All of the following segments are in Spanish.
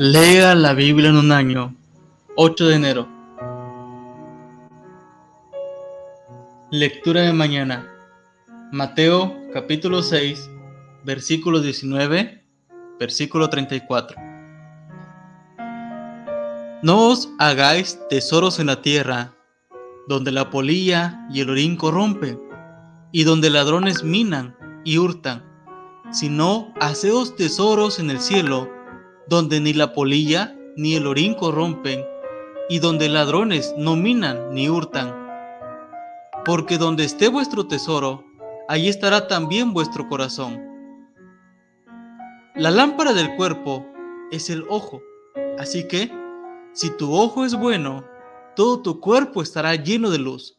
Lea la Biblia en un año. 8 de enero. Lectura de mañana. Mateo capítulo 6, versículo 19, versículo 34. No os hagáis tesoros en la tierra, donde la polilla y el orín corrompen, y donde ladrones minan y hurtan, sino haceos tesoros en el cielo, donde ni la polilla ni el orín corrompen, y donde ladrones no minan ni hurtan. Porque donde esté vuestro tesoro, allí estará también vuestro corazón. La lámpara del cuerpo es el ojo, así que, si tu ojo es bueno, todo tu cuerpo estará lleno de luz,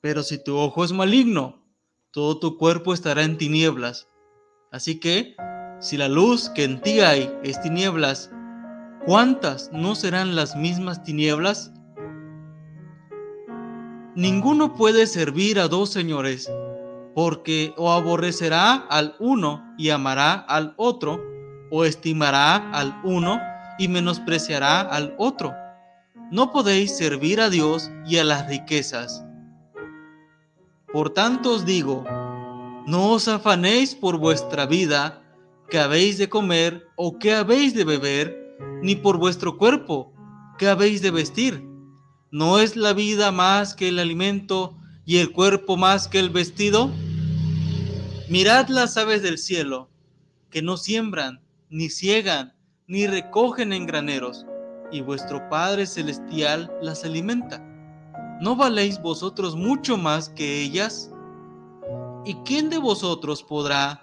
pero si tu ojo es maligno, todo tu cuerpo estará en tinieblas. Así que, si la luz que en ti hay es tinieblas, ¿cuántas no serán las mismas tinieblas? Ninguno puede servir a dos señores, porque o aborrecerá al uno y amará al otro, o estimará al uno y menospreciará al otro. No podéis servir a Dios y a las riquezas. Por tanto os digo, no os afanéis por vuestra vida, que habéis de comer o qué habéis de beber, ni por vuestro cuerpo, que habéis de vestir. ¿No es la vida más que el alimento y el cuerpo más que el vestido? Mirad las aves del cielo, que no siembran, ni ciegan, ni recogen en graneros, y vuestro Padre Celestial las alimenta. ¿No valéis vosotros mucho más que ellas? ¿Y quién de vosotros podrá,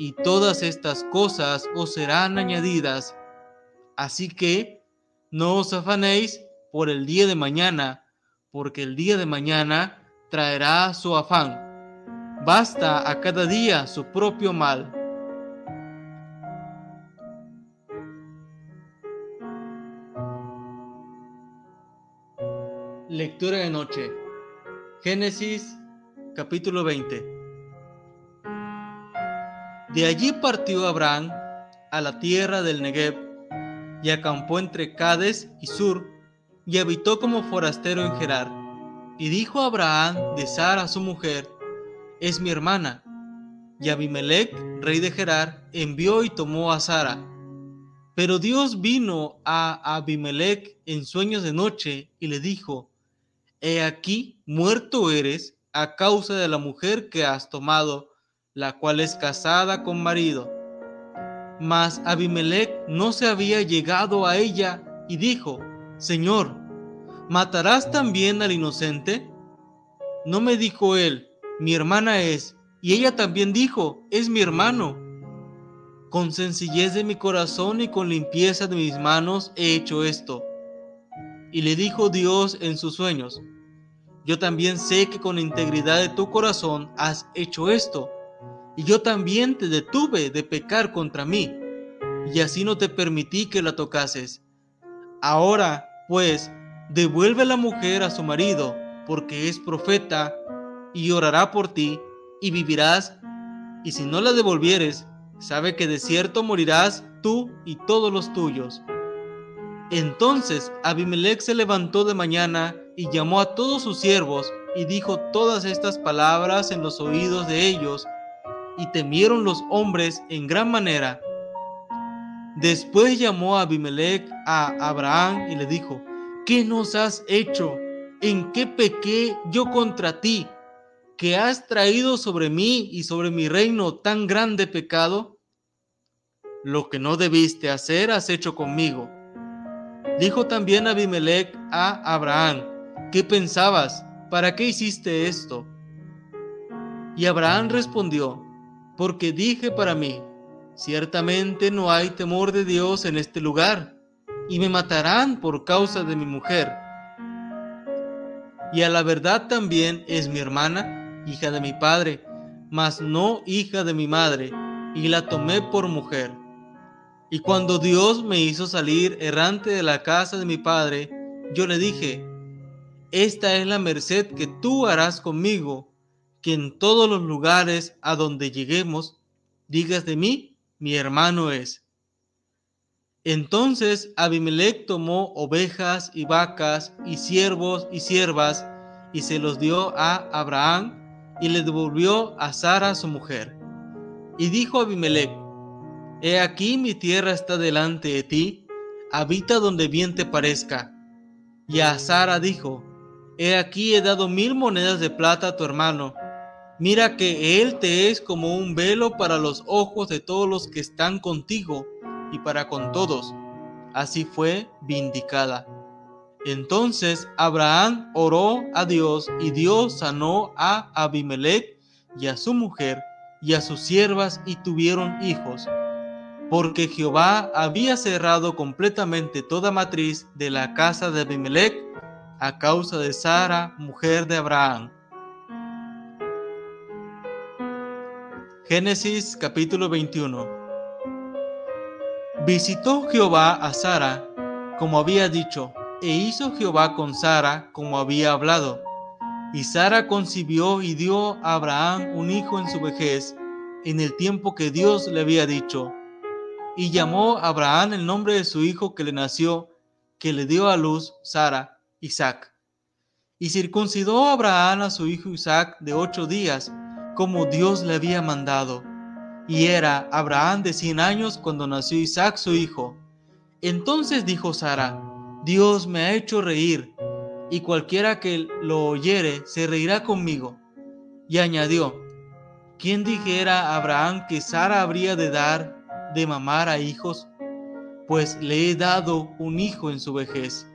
y todas estas cosas os serán añadidas. Así que no os afanéis por el día de mañana, porque el día de mañana traerá su afán. Basta a cada día su propio mal. Lectura de noche. Génesis capítulo 20. De allí partió Abraham a la tierra del Negev y acampó entre Cades y Sur y habitó como forastero en Gerar. Y dijo Abraham de Sara su mujer, es mi hermana. Y Abimelech, rey de Gerar, envió y tomó a Sara. Pero Dios vino a Abimelech en sueños de noche y le dijo, He aquí, muerto eres a causa de la mujer que has tomado la cual es casada con marido. Mas Abimelech no se había llegado a ella y dijo, Señor, ¿matarás también al inocente? No me dijo él, mi hermana es, y ella también dijo, es mi hermano. Con sencillez de mi corazón y con limpieza de mis manos he hecho esto. Y le dijo Dios en sus sueños, yo también sé que con integridad de tu corazón has hecho esto y yo también te detuve de pecar contra mí, y así no te permití que la tocases. Ahora, pues, devuelve la mujer a su marido, porque es profeta, y orará por ti, y vivirás, y si no la devolvieres, sabe que de cierto morirás tú y todos los tuyos. Entonces Abimelech se levantó de mañana y llamó a todos sus siervos y dijo todas estas palabras en los oídos de ellos, y temieron los hombres en gran manera. Después llamó a Abimelech a Abraham y le dijo, ¿qué nos has hecho? ¿En qué pequé yo contra ti? que has traído sobre mí y sobre mi reino tan grande pecado? Lo que no debiste hacer has hecho conmigo. Dijo también Abimelech a Abraham, ¿qué pensabas? ¿Para qué hiciste esto? Y Abraham respondió, porque dije para mí, ciertamente no hay temor de Dios en este lugar, y me matarán por causa de mi mujer. Y a la verdad también es mi hermana, hija de mi padre, mas no hija de mi madre, y la tomé por mujer. Y cuando Dios me hizo salir errante de la casa de mi padre, yo le dije, esta es la merced que tú harás conmigo, que en todos los lugares a donde lleguemos, digas de mí, mi hermano es. Entonces Abimelech tomó ovejas y vacas y siervos y siervas y se los dio a Abraham y le devolvió a Sara su mujer. Y dijo Abimelech, He aquí mi tierra está delante de ti, habita donde bien te parezca. Y a Sara dijo, He aquí he dado mil monedas de plata a tu hermano, mira que él te es como un velo para los ojos de todos los que están contigo y para con todos. Así fue vindicada. Entonces Abraham oró a Dios y Dios sanó a Abimelech y a su mujer y a sus siervas y tuvieron hijos, porque Jehová había cerrado completamente toda matriz de la casa de Abimelech a causa de Sara, mujer de Abraham. Génesis capítulo 21 Visitó Jehová a Sara, como había dicho, e hizo Jehová con Sara como había hablado. Y Sara concibió y dio a Abraham un hijo en su vejez, en el tiempo que Dios le había dicho. Y llamó a Abraham el nombre de su hijo que le nació, que le dio a luz Sara, Isaac. Y circuncidó a Abraham a su hijo Isaac de ocho días, como Dios le había mandado. Y era Abraham de cien años cuando nació Isaac su hijo. Entonces dijo Sara, Dios me ha hecho reír, y cualquiera que lo oyere se reirá conmigo. Y añadió, ¿quién dijera a Abraham que Sara habría de dar de mamar a hijos? Pues le he dado un hijo en su vejez.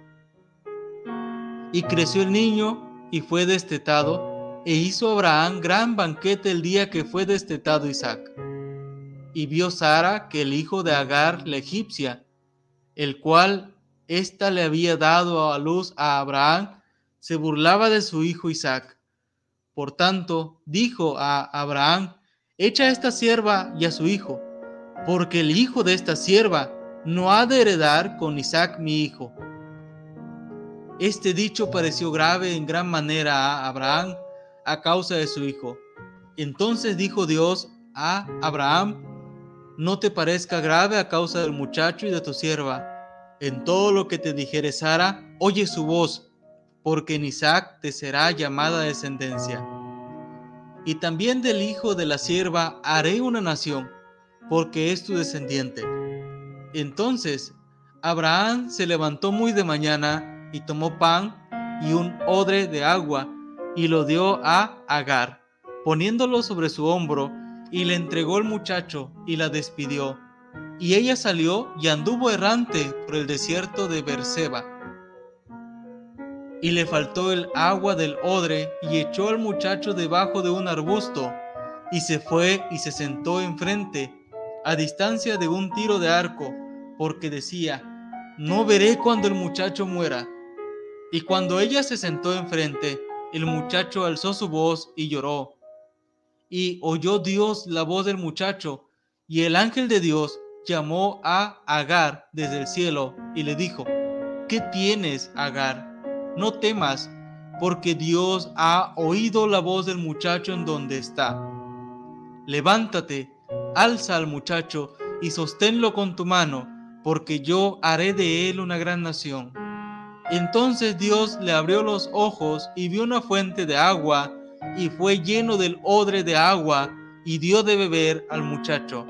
Y creció el niño y fue destetado, e hizo Abraham gran banquete el día que fue destetado Isaac. Y vio Sara que el hijo de Agar, la egipcia, el cual ésta le había dado a luz a Abraham, se burlaba de su hijo Isaac. Por tanto, dijo a Abraham, echa a esta sierva y a su hijo, porque el hijo de esta sierva no ha de heredar con Isaac mi hijo. Este dicho pareció grave en gran manera a Abraham a causa de su hijo. Entonces dijo Dios a Abraham, no te parezca grave a causa del muchacho y de tu sierva en todo lo que te dijere Sara, oye su voz, porque en Isaac te será llamada descendencia. Y también del hijo de la sierva haré una nación, porque es tu descendiente. Entonces Abraham se levantó muy de mañana y tomó pan y un odre de agua y lo dio a Agar, poniéndolo sobre su hombro, y le entregó el muchacho y la despidió y ella salió y anduvo errante por el desierto de Berseba. Y le faltó el agua del odre y echó al muchacho debajo de un arbusto y se fue y se sentó enfrente, a distancia de un tiro de arco, porque decía, no veré cuando el muchacho muera. Y cuando ella se sentó enfrente, el muchacho alzó su voz y lloró. Y oyó Dios la voz del muchacho, y el ángel de Dios llamó a Agar desde el cielo y le dijo, ¿qué tienes, Agar? No temas, porque Dios ha oído la voz del muchacho en donde está. Levántate, alza al muchacho y sosténlo con tu mano, porque yo haré de él una gran nación. Entonces Dios le abrió los ojos y vio una fuente de agua, y fue lleno del odre de agua, y dio de beber al muchacho.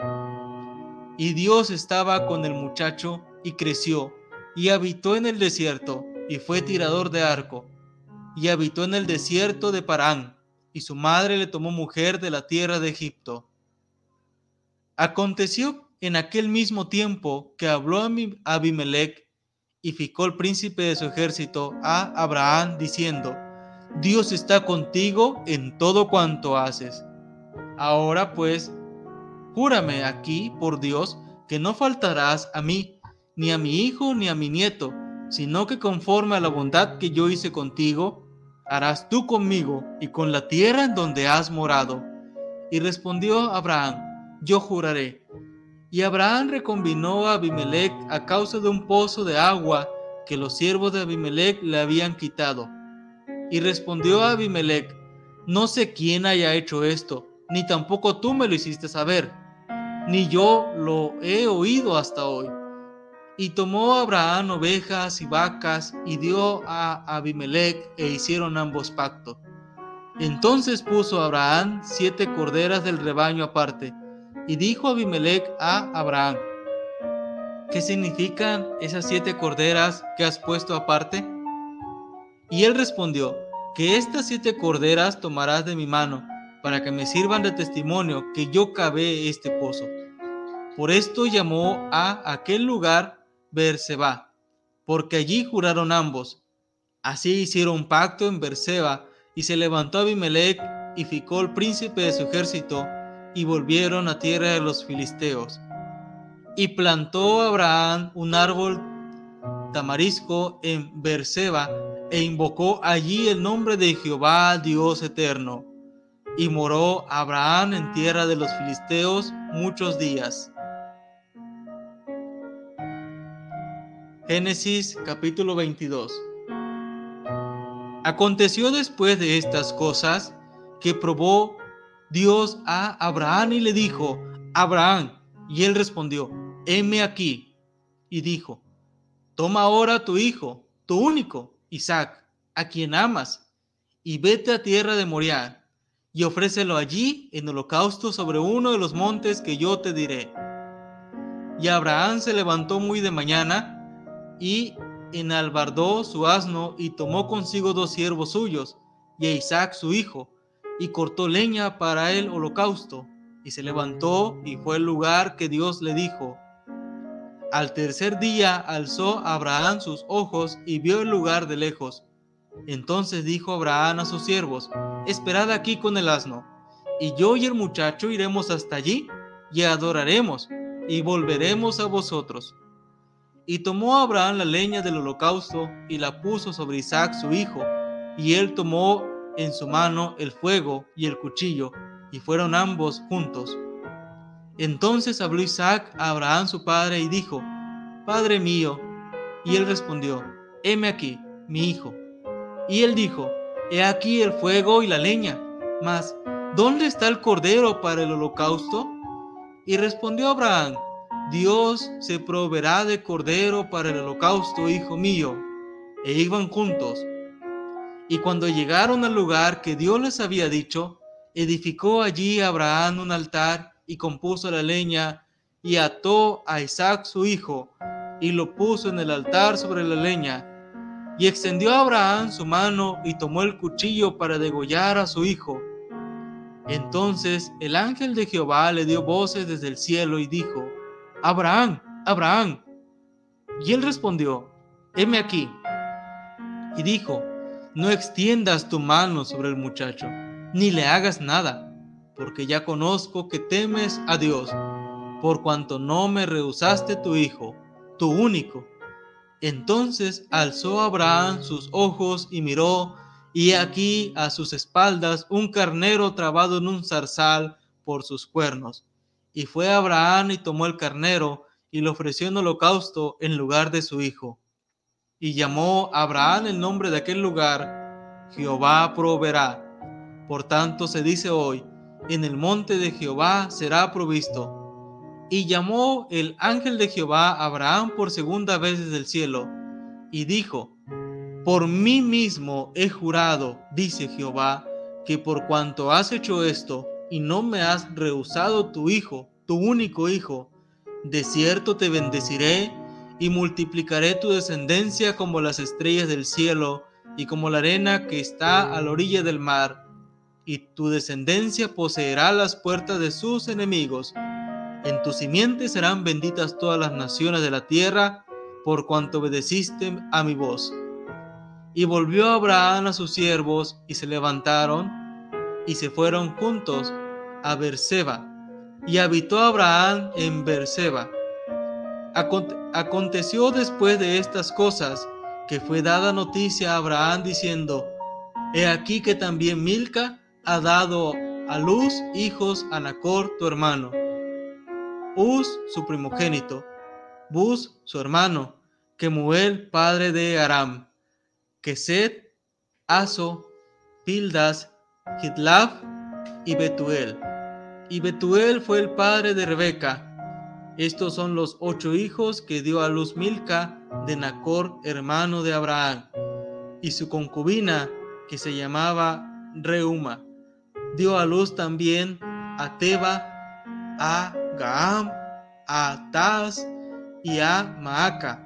Y Dios estaba con el muchacho y creció, y habitó en el desierto, y fue tirador de arco, y habitó en el desierto de Parán, y su madre le tomó mujer de la tierra de Egipto. Aconteció en aquel mismo tiempo que habló a Abimelech y ficó el príncipe de su ejército a Abraham diciendo, Dios está contigo en todo cuanto haces. Ahora pues, júrame aquí por Dios que no faltarás a mí, ni a mi hijo, ni a mi nieto, sino que conforme a la bondad que yo hice contigo, harás tú conmigo y con la tierra en donde has morado. Y respondió Abraham, yo juraré. Y Abraham recombinó a Abimelech a causa de un pozo de agua que los siervos de Abimelech le habían quitado. Y respondió a Abimelech, no sé quién haya hecho esto, ni tampoco tú me lo hiciste saber, ni yo lo he oído hasta hoy. Y tomó Abraham ovejas y vacas y dio a Abimelech e hicieron ambos pacto. Entonces puso Abraham siete corderas del rebaño aparte y dijo Abimelech a Abraham, ¿qué significan esas siete corderas que has puesto aparte? Y él respondió, que estas siete corderas tomarás de mi mano, para que me sirvan de testimonio que yo cavé este pozo. Por esto llamó a aquel lugar Berseba, porque allí juraron ambos. Así hicieron pacto en Berseba, y se levantó Abimelech y ficó el príncipe de su ejército, y volvieron a tierra de los filisteos. Y plantó Abraham un árbol tamarisco en Berseba, e invocó allí el nombre de Jehová Dios eterno. Y moró Abraham en tierra de los filisteos muchos días. Génesis capítulo 22 Aconteció después de estas cosas que probó Dios a Abraham y le dijo, Abraham, y él respondió, heme aquí. Y dijo, toma ahora tu hijo, tu único, Isaac, a quien amas, y vete a tierra de Moriah, y ofrécelo allí en holocausto sobre uno de los montes que yo te diré. Y Abraham se levantó muy de mañana, y enalbardó su asno, y tomó consigo dos siervos suyos, y a Isaac su hijo, y cortó leña para el holocausto, y se levantó y fue al lugar que Dios le dijo. Al tercer día alzó Abraham sus ojos y vio el lugar de lejos. Entonces dijo Abraham a sus siervos, Esperad aquí con el asno, y yo y el muchacho iremos hasta allí, y adoraremos, y volveremos a vosotros. Y tomó Abraham la leña del holocausto, y la puso sobre Isaac su hijo, y él tomó en su mano el fuego y el cuchillo, y fueron ambos juntos. Entonces habló Isaac a Abraham su padre y dijo, Padre mío. Y él respondió, heme aquí, mi hijo. Y él dijo, he aquí el fuego y la leña, mas ¿dónde está el cordero para el holocausto? Y respondió Abraham, Dios se proveerá de cordero para el holocausto, hijo mío. E iban juntos. Y cuando llegaron al lugar que Dios les había dicho, edificó allí Abraham un altar y compuso la leña y ató a Isaac su hijo y lo puso en el altar sobre la leña. Y extendió a Abraham su mano y tomó el cuchillo para degollar a su hijo. Entonces el ángel de Jehová le dio voces desde el cielo y dijo, Abraham, Abraham. Y él respondió, heme aquí. Y dijo, no extiendas tu mano sobre el muchacho, ni le hagas nada, porque ya conozco que temes a Dios, por cuanto no me rehusaste tu hijo, tu único. Entonces alzó Abraham sus ojos y miró, y aquí a sus espaldas un carnero trabado en un zarzal por sus cuernos. Y fue Abraham y tomó el carnero y lo ofreció en holocausto en lugar de su hijo. Y llamó Abraham el nombre de aquel lugar, Jehová proveerá. Por tanto se dice hoy, en el monte de Jehová será provisto. Y llamó el ángel de Jehová a Abraham por segunda vez desde el cielo, y dijo, Por mí mismo he jurado, dice Jehová, que por cuanto has hecho esto, y no me has rehusado tu hijo, tu único hijo, de cierto te bendeciré y multiplicaré tu descendencia como las estrellas del cielo y como la arena que está a la orilla del mar, y tu descendencia poseerá las puertas de sus enemigos. En tu simiente serán benditas todas las naciones de la tierra, por cuanto obedeciste a mi voz. Y volvió Abraham a sus siervos, y se levantaron, y se fueron juntos a Berseba, y habitó Abraham en Berseba. Aconteció después de estas cosas que fue dada noticia a Abraham diciendo, He aquí que también Milca ha dado a luz hijos a Nacor tu hermano, Uz su primogénito, Bus su hermano, Kemuel padre de Aram, Keset, Aso, Pildas, Hitlaf y Betuel. Y Betuel fue el padre de Rebeca, estos son los ocho hijos que dio a luz Milca de Nacor, hermano de Abraham, y su concubina, que se llamaba Reuma. Dio a luz también a Teba, a Gaam, a Taz y a Maaca.